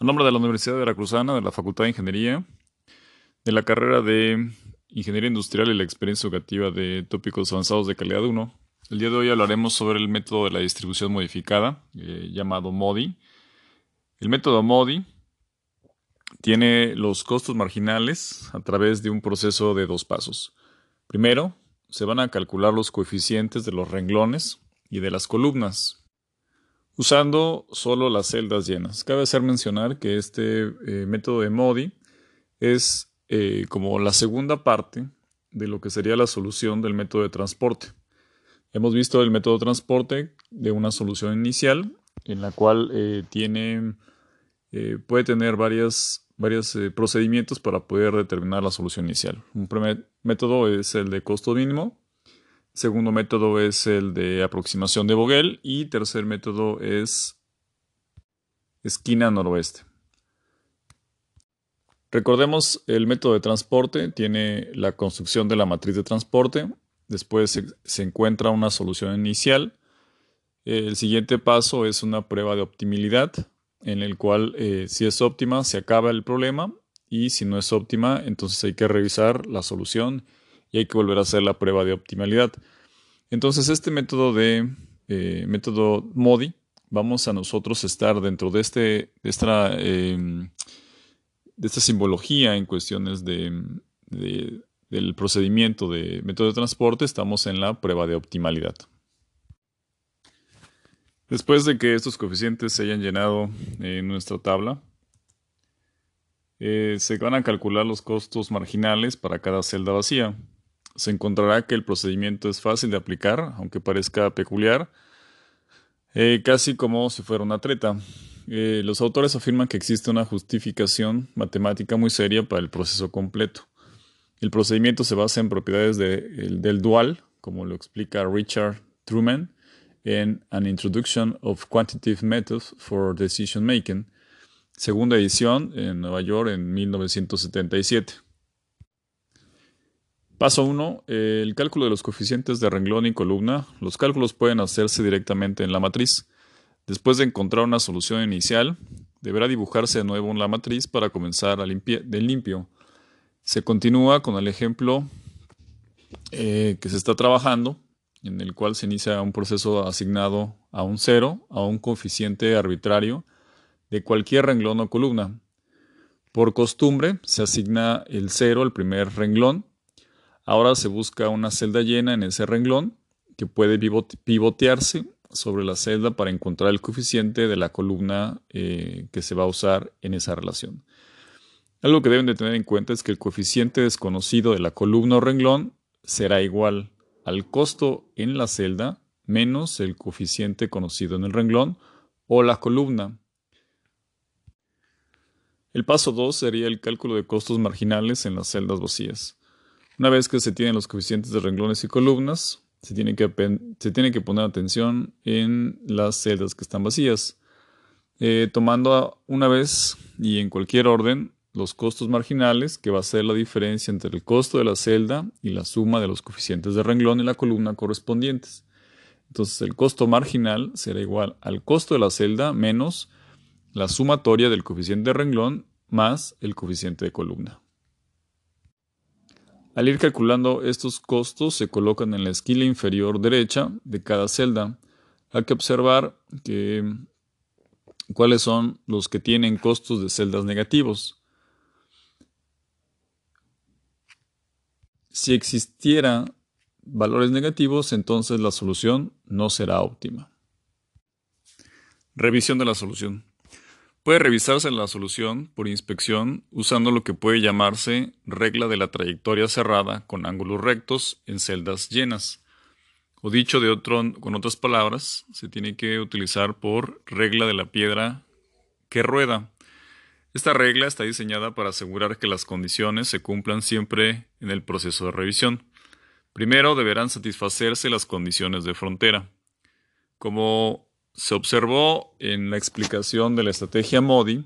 A nombre de la Universidad Veracruzana, de la Facultad de Ingeniería, de la carrera de Ingeniería Industrial y la experiencia educativa de tópicos avanzados de calidad 1, el día de hoy hablaremos sobre el método de la distribución modificada, eh, llamado MODI. El método MODI tiene los costos marginales a través de un proceso de dos pasos. Primero, se van a calcular los coeficientes de los renglones y de las columnas usando solo las celdas llenas. Cabe hacer mencionar que este eh, método de MODI es eh, como la segunda parte de lo que sería la solución del método de transporte. Hemos visto el método de transporte de una solución inicial en la cual eh, tiene, puede tener varios procedimientos para poder determinar la solución inicial. Un primer método es el de costo mínimo, Segundo método es el de aproximación de Vogel y tercer método es esquina noroeste. Recordemos el método de transporte tiene la construcción de la matriz de transporte, después se, encuentra una solución inicial. El siguiente paso es una prueba de optimilidad en el cual eh, si es óptima se acaba el problema y si no es óptima entonces hay que revisar la solución y hay que volver a hacer la prueba de optimalidad. Entonces, este método de eh, método MODI, vamos a nosotros estar dentro de, este, de, esta, em, de esta simbología en cuestiones de, del procedimiento de método de transporte, estamos en la prueba de optimalidad. Después de que estos coeficientes se hayan llenado en nuestra tabla, eh, se van a calcular los costos marginales para cada celda vacía se encontrará que el procedimiento es fácil de aplicar, aunque parezca peculiar, eh, casi como si fuera una treta. Eh, los autores afirman que existe una justificación matemática muy seria para el proceso completo. El procedimiento se basa en propiedades del dual, como lo explica Richard Truman en An Introduction of Quantitative Methods for Decision Making, segunda edición en Nueva York en 1977. Paso 1. El cálculo de los coeficientes de renglón y columna. Los cálculos pueden hacerse directamente en la matriz. Después de encontrar una solución inicial, deberá dibujarse de nuevo en la matriz para comenzar de limpio. Se continúa con el ejemplo eh, que se está trabajando, en el cual se inicia un proceso asignado a un cero, a un coeficiente arbitrario de cualquier renglón o columna. Por costumbre, se asigna el cero al primer renglón Ahora se busca una celda llena en ese renglón que puede pivotearse sobre la celda para encontrar el coeficiente de la columna eh, que se va a usar en esa relación. Algo que deben de tener en cuenta es que el coeficiente desconocido de la columna o renglón será igual al costo en la celda menos el coeficiente conocido en el renglón o la columna. El paso 2 sería el cálculo de costos marginales en las celdas vacías. Una vez que se tienen los coeficientes de renglones y columnas, se tiene que, se tiene que poner atención en las celdas que están vacías, eh, tomando una vez y en cualquier orden los costos marginales, que va a ser la diferencia entre el costo de la celda y la suma de los coeficientes de renglón y la columna correspondientes. Entonces el costo marginal será igual al costo de la celda menos la sumatoria del coeficiente de renglón más el coeficiente de columna. Al ir calculando estos costos se colocan en la esquina inferior derecha de cada celda. Hay que observar cuáles son los que tienen costos de celdas negativos. Si existiera valores negativos, entonces la solución no será óptima. Revisión de la solución. Puede revisarse la solución por inspección usando lo que puede llamarse regla de la trayectoria cerrada con ángulos rectos en celdas llenas. O dicho de otro, con otras palabras, se tiene que utilizar por regla de la piedra que rueda. Esta regla está diseñada para asegurar que las condiciones se cumplan siempre en el proceso de revisión. Primero deberán satisfacerse las condiciones de frontera. Como se observó en la explicación de la estrategia MODI,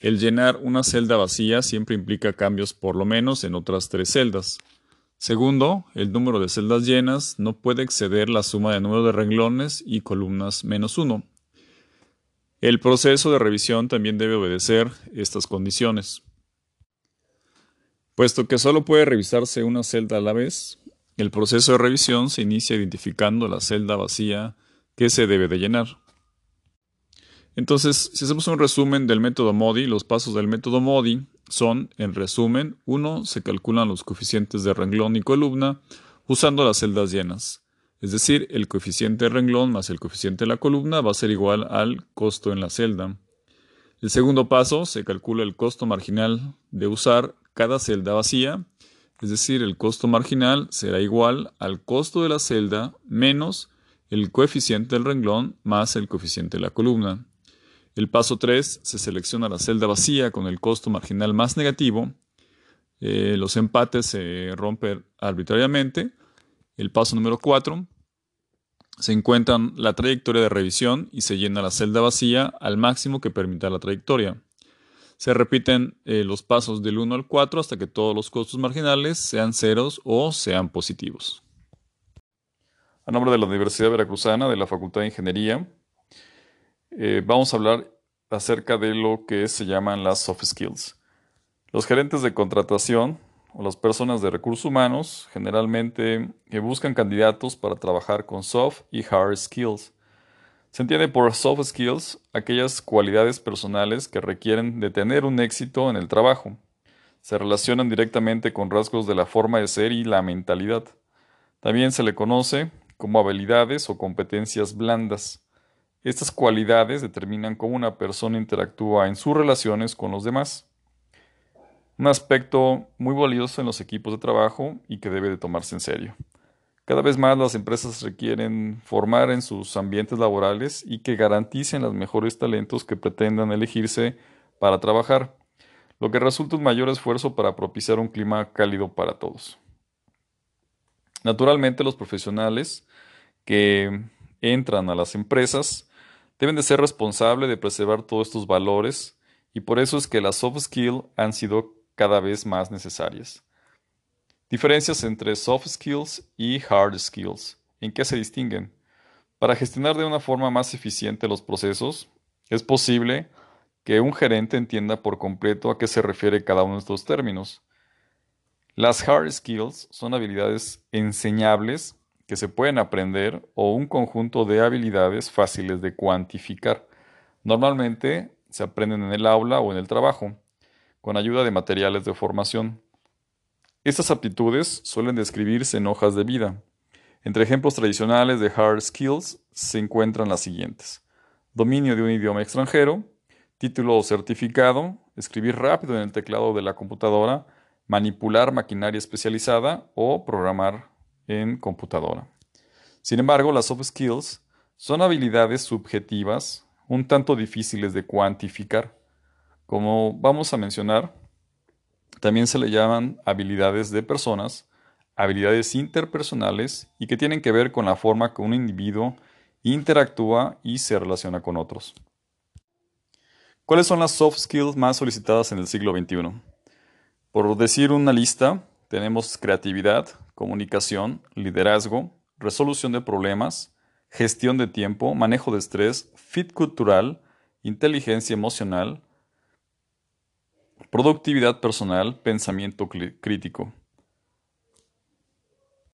el llenar una celda vacía siempre implica cambios por lo menos en otras tres celdas. Segundo, el número de celdas llenas no puede exceder la suma de número de renglones y columnas menos uno. El proceso de revisión también debe obedecer estas condiciones. Puesto que solo puede revisarse una celda a la vez, el proceso de revisión se inicia identificando la celda vacía que se debe de llenar. Entonces, si hacemos un resumen del método MODI, los pasos del método MODI son, en resumen, 1. Se calculan los coeficientes de renglón y columna usando las celdas llenas. Es decir, el coeficiente de renglón más el coeficiente de la columna va a ser igual al costo en la celda. El segundo paso, se calcula el costo marginal de usar cada celda vacía, es decir, el costo marginal será igual al costo de la celda menos el coeficiente del renglón más el coeficiente de la columna. El paso 3 se selecciona la celda vacía con el costo marginal más negativo. Eh, los empates se rompen arbitrariamente. El paso número 4 se encuentra la trayectoria de revisión y se llena la celda vacía al máximo que permita la trayectoria. Se repiten eh, los pasos del 1 al 4 hasta que todos los costos marginales sean ceros o sean positivos. A nombre de la Universidad Veracruzana de la Facultad de Ingeniería, eh, vamos a hablar acerca de lo que se llaman las soft skills. Los gerentes de contratación o las personas de recursos humanos generalmente eh, buscan candidatos para trabajar con soft y hard skills. Se entiende por soft skills aquellas cualidades personales que requieren de tener un éxito en el trabajo. Se relacionan directamente con rasgos de la forma de ser y la mentalidad. También se le conoce como habilidades o competencias blandas. Estas cualidades determinan cómo una persona interactúa en sus relaciones con los demás. Un aspecto muy valioso en los equipos de trabajo y que debe de tomarse en serio. Cada vez más las empresas requieren formar en sus ambientes laborales y que garanticen los mejores talentos que pretendan elegirse para trabajar, lo que resulta un mayor esfuerzo para propiciar un clima cálido para todos. Naturalmente los profesionales que entran a las empresas deben de ser responsables de preservar todos estos valores y por eso es que las soft skills han sido cada vez más necesarias. Diferencias entre soft skills y hard skills. ¿En qué se distinguen? Para gestionar de una forma más eficiente los procesos, es posible que un gerente entienda por completo a qué se refiere cada uno de estos términos. Las hard skills son habilidades enseñables que se pueden aprender o un conjunto de habilidades fáciles de cuantificar. Normalmente se aprenden en el aula o en el trabajo, con ayuda de materiales de formación. Estas aptitudes suelen describirse en hojas de vida. Entre ejemplos tradicionales de hard skills se encuentran las siguientes. Dominio de un idioma extranjero, título o certificado, escribir rápido en el teclado de la computadora, manipular maquinaria especializada o programar en computadora. Sin embargo, las soft skills son habilidades subjetivas un tanto difíciles de cuantificar. Como vamos a mencionar, también se le llaman habilidades de personas, habilidades interpersonales y que tienen que ver con la forma que un individuo interactúa y se relaciona con otros. ¿Cuáles son las soft skills más solicitadas en el siglo XXI? Por decir una lista, tenemos creatividad, comunicación, liderazgo, resolución de problemas, gestión de tiempo, manejo de estrés, fit cultural, inteligencia emocional, Productividad personal, pensamiento crítico.